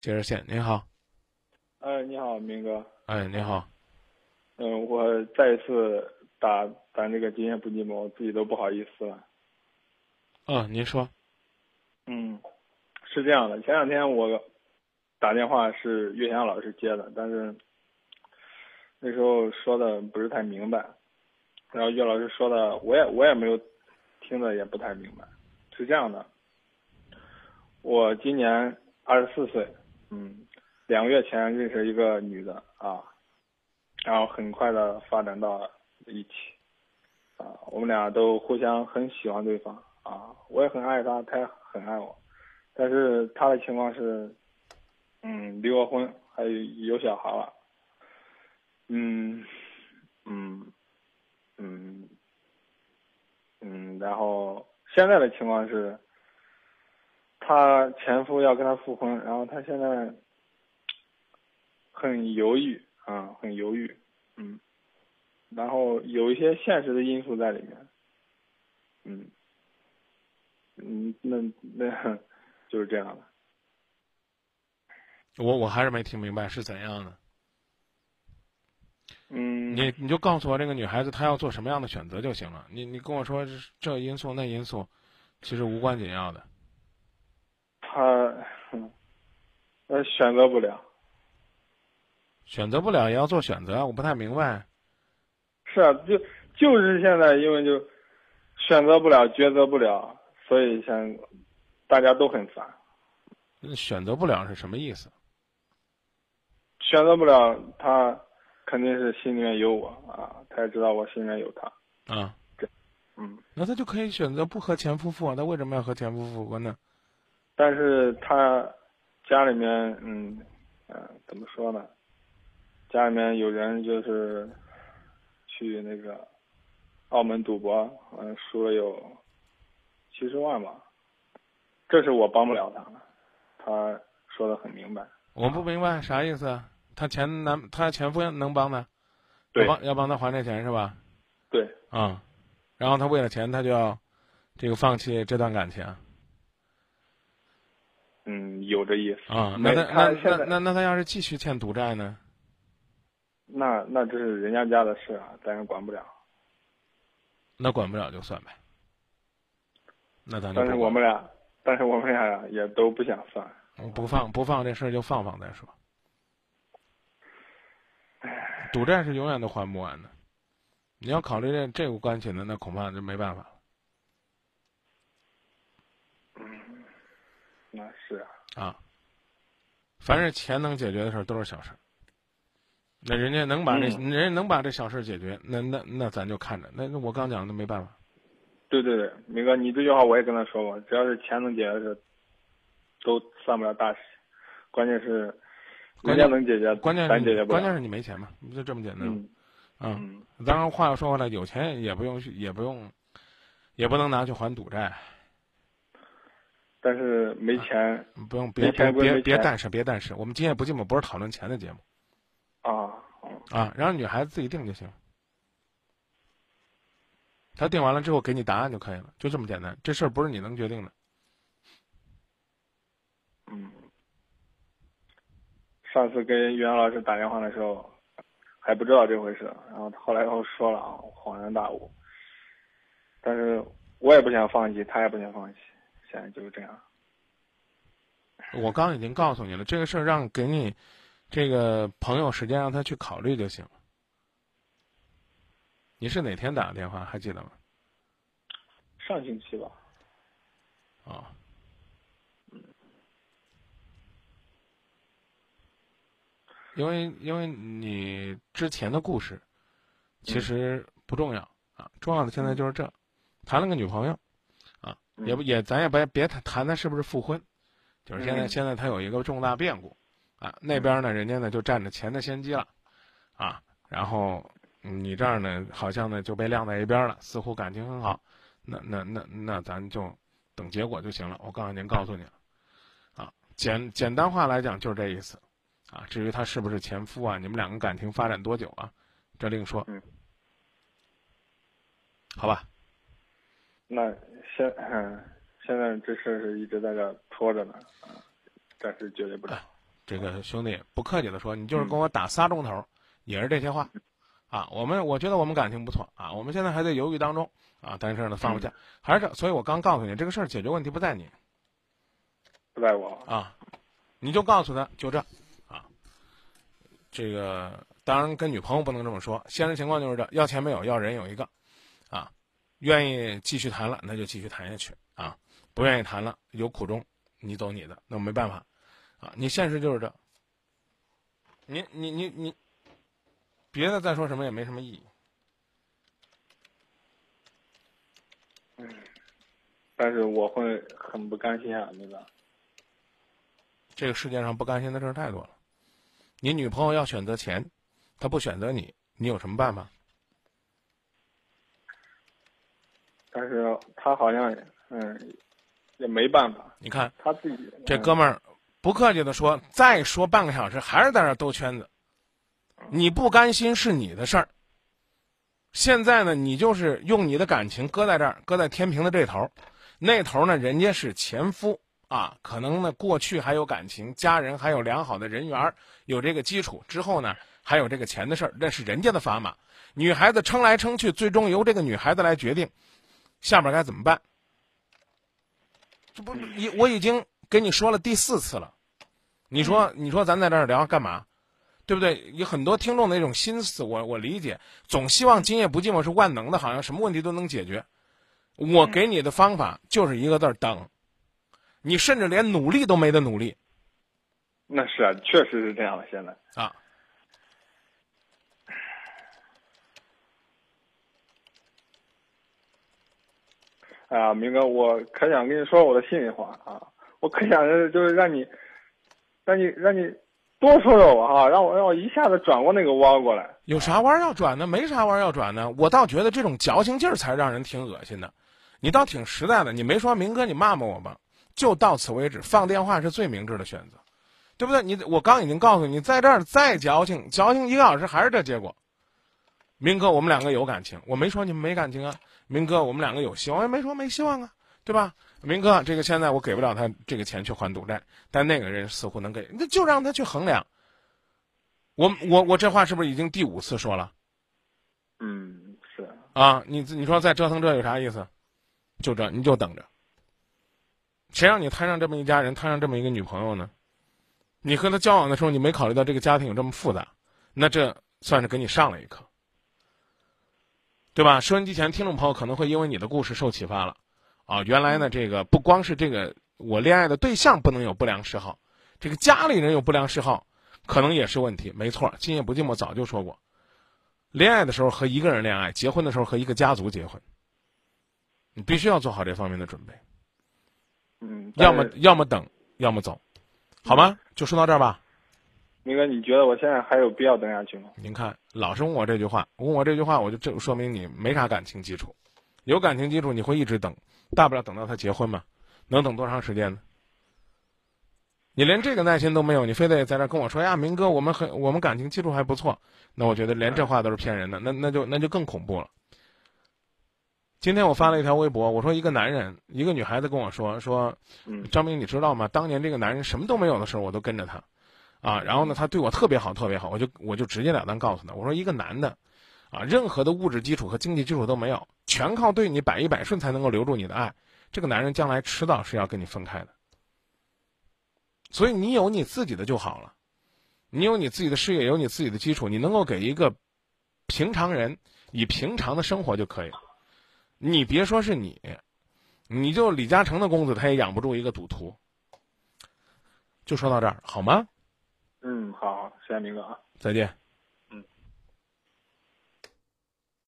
接热线，您好。哎，你好，明哥。哎，你好。嗯，我再一次打咱这个今夜不寂寞，我自己都不好意思了。嗯，您说。嗯，是这样的，前两天我打电话是岳翔老师接的，但是那时候说的不是太明白，然后岳老师说的我也我也没有听的也不太明白。是这样的，我今年二十四岁。嗯，两个月前认识一个女的啊，然后很快的发展到一起，啊，我们俩都互相很喜欢对方啊，我也很爱她，她也很爱我，但是她的情况是，嗯，离过婚，还有有小孩了，嗯，嗯，嗯，嗯，然后现在的情况是。她前夫要跟她复婚，然后她现在很犹豫啊，很犹豫，嗯，然后有一些现实的因素在里面，嗯，嗯，那那就是这样的。我我还是没听明白是怎样的。嗯，你你就告诉我这个女孩子她要做什么样的选择就行了。你你跟我说这因素那因素，其实无关紧要的。他，呃，选择不了，选择不了也要做选择，我不太明白。是啊，就就是现在，因为就选择不了、抉择不了，所以现大家都很烦。选择不了是什么意思？选择不了，他肯定是心里面有我啊，他也知道我心里面有他。啊，这，嗯，那他就可以选择不和前夫复，他为什么要和前夫复婚呢？但是他家里面，嗯，嗯，怎么说呢？家里面有人就是去那个澳门赌博，嗯，输了有七十万吧。这是我帮不了他，他说的很明白。我不明白啥意思？他前男，他前夫能帮他？对，帮要帮他还这钱是吧？对。啊，然后他为了钱，他就要这个放弃这段感情。嗯，有这意思啊。那那那那那他要是继续欠赌债呢？那那这是人家家的事啊，咱也管不了。那管不了就算呗。那咱但是我们俩，但是我们俩也都不想算。不放不放这事儿就放放再说。赌债是永远都还不完的。你要考虑这这个关系呢，那恐怕就没办法了。那是啊，啊，凡是钱能解决的事儿都是小事儿。那人家能把这，人家能把这小事解决，那那那咱就看着。那那我刚讲的没办法。对对对，明哥，你这句话我也跟他说过，只要是钱能解决的事，都算不了大事。关键是，关键能解决，关键咱解决不了。关键是你没钱嘛，就这么简单。嗯。嗯。当然，话又说回来，有钱也不用去，也不用，也不能拿去还赌债。但是没钱，不用别别别别但是别但是，我们今夜不寂寞不是讨论钱的节目，啊啊，让女孩子自己定就行，她定完了之后给你答案就可以了，就这么简单，这事儿不是你能决定的。嗯，上次跟袁老师打电话的时候还不知道这回事，然后后来又说了，恍然大悟。但是我也不想放弃，他也不想放弃。现在就是这样。我刚已经告诉你了，这个事儿让给你这个朋友时间让他去考虑就行了。你是哪天打的电话？还记得吗？上星期吧。啊。嗯。因为因为你之前的故事其实不重要啊，重要的现在就是这，谈了个女朋友。也不也，咱也别别谈谈他是不是复婚，就是现在现在他有一个重大变故，啊，那边呢人家呢就占着钱的先机了，啊，然后你这儿呢好像呢就被晾在一边了，似乎感情很好，那那那那咱就等结果就行了。我告诉您告诉你了，啊，简简单话来讲就是这意思，啊，至于他是不是前夫啊，你们两个感情发展多久啊，这另说，好吧。那现嗯，现在这事是一直在这拖着呢，啊，暂时解决不了。这个兄弟不客气的说，你就是跟我打仨钟头，也是这些话，啊，我们我觉得我们感情不错啊，我们现在还在犹豫当中啊，但是呢放不下，还是这，所以我刚告诉你，这个事儿解决问题不在你，不在我。啊，你就告诉他就这，啊，这个当然跟女朋友不能这么说，现实情况就是这，要钱没有，要人有一个，啊，愿意继续谈了那就继续谈下去啊，不愿意谈了有苦衷，你走你的，那没办法。啊，你现实就是这，你你你你，别的再说什么也没什么意义。嗯，但是我会很不甘心啊，那个。这个世界上不甘心的事儿太多了。你女朋友要选择钱，她不选择你，你有什么办法？但是他好像嗯，也没办法。你看他自己这哥们儿。不客气的说，再说半个小时还是在那兜圈子，你不甘心是你的事儿。现在呢，你就是用你的感情搁在这儿，搁在天平的这头，那头呢，人家是前夫啊，可能呢过去还有感情，家人还有良好的人缘，有这个基础。之后呢，还有这个钱的事儿，那是人家的砝码。女孩子撑来撑去，最终由这个女孩子来决定，下边该怎么办？这不，已我已经。跟你说了第四次了，你说你说咱在这儿聊干嘛，对不对？有很多听众的那种心思，我我理解，总希望今夜不寂寞是万能的，好像什么问题都能解决。我给你的方法就是一个字儿等，你甚至连努力都没得努力。那是啊，确实是这样的。现在啊，哎呀，明哥，我可想跟你说我的心里话啊。我可想就是让你，让你让你多说说我哈，让我让我一下子转过那个弯过来。有啥弯要转呢？没啥弯要转呢。我倒觉得这种矫情劲儿才让人挺恶心的。你倒挺实在的，你没说明哥，你骂骂我吧，就到此为止。放电话是最明智的选择，对不对？你我刚已经告诉你，在这儿再矫情，矫情一个小时还是这结果。明哥，我们两个有感情，我没说你们没感情啊。明哥，我们两个有希望，也没说没希望啊，对吧？明哥，这个现在我给不了他这个钱去还赌债，但那个人似乎能给，那就让他去衡量。我我我这话是不是已经第五次说了？嗯，是啊，你你说再折腾这有啥意思？就这，你就等着。谁让你摊上这么一家人，摊上这么一个女朋友呢？你和他交往的时候，你没考虑到这个家庭有这么复杂，那这算是给你上了一课，对吧？收音机前听众朋友可能会因为你的故事受启发了。啊，原来呢，这个不光是这个我恋爱的对象不能有不良嗜好，这个家里人有不良嗜好，可能也是问题。没错，今夜不寂寞早就说过，恋爱的时候和一个人恋爱，结婚的时候和一个家族结婚，你必须要做好这方面的准备。嗯，要么要么等，要么走，好吗？就说到这儿吧。明哥，你觉得我现在还有必要等下去吗？您看，老是问我这句话，问我这句话，我就这说明你没啥感情基础，有感情基础你会一直等。大不了等到他结婚嘛，能等多长时间呢？你连这个耐心都没有，你非得在这跟我说呀，明哥，我们很我们感情基础还不错，那我觉得连这话都是骗人的，那那就那就更恐怖了。今天我发了一条微博，我说一个男人，一个女孩子跟我说说，张明，你知道吗？当年这个男人什么都没有的时候，我都跟着他，啊，然后呢，他对我特别好，特别好，我就我就直截了当告诉他，我说一个男的。啊，任何的物质基础和经济基础都没有，全靠对你百依百顺才能够留住你的爱。这个男人将来迟早是要跟你分开的，所以你有你自己的就好了，你有你自己的事业，有你自己的基础，你能够给一个平常人以平常的生活就可以了。你别说是你，你就李嘉诚的公子，他也养不住一个赌徒。就说到这儿，好吗？嗯，好，谢谢明哥啊，再见。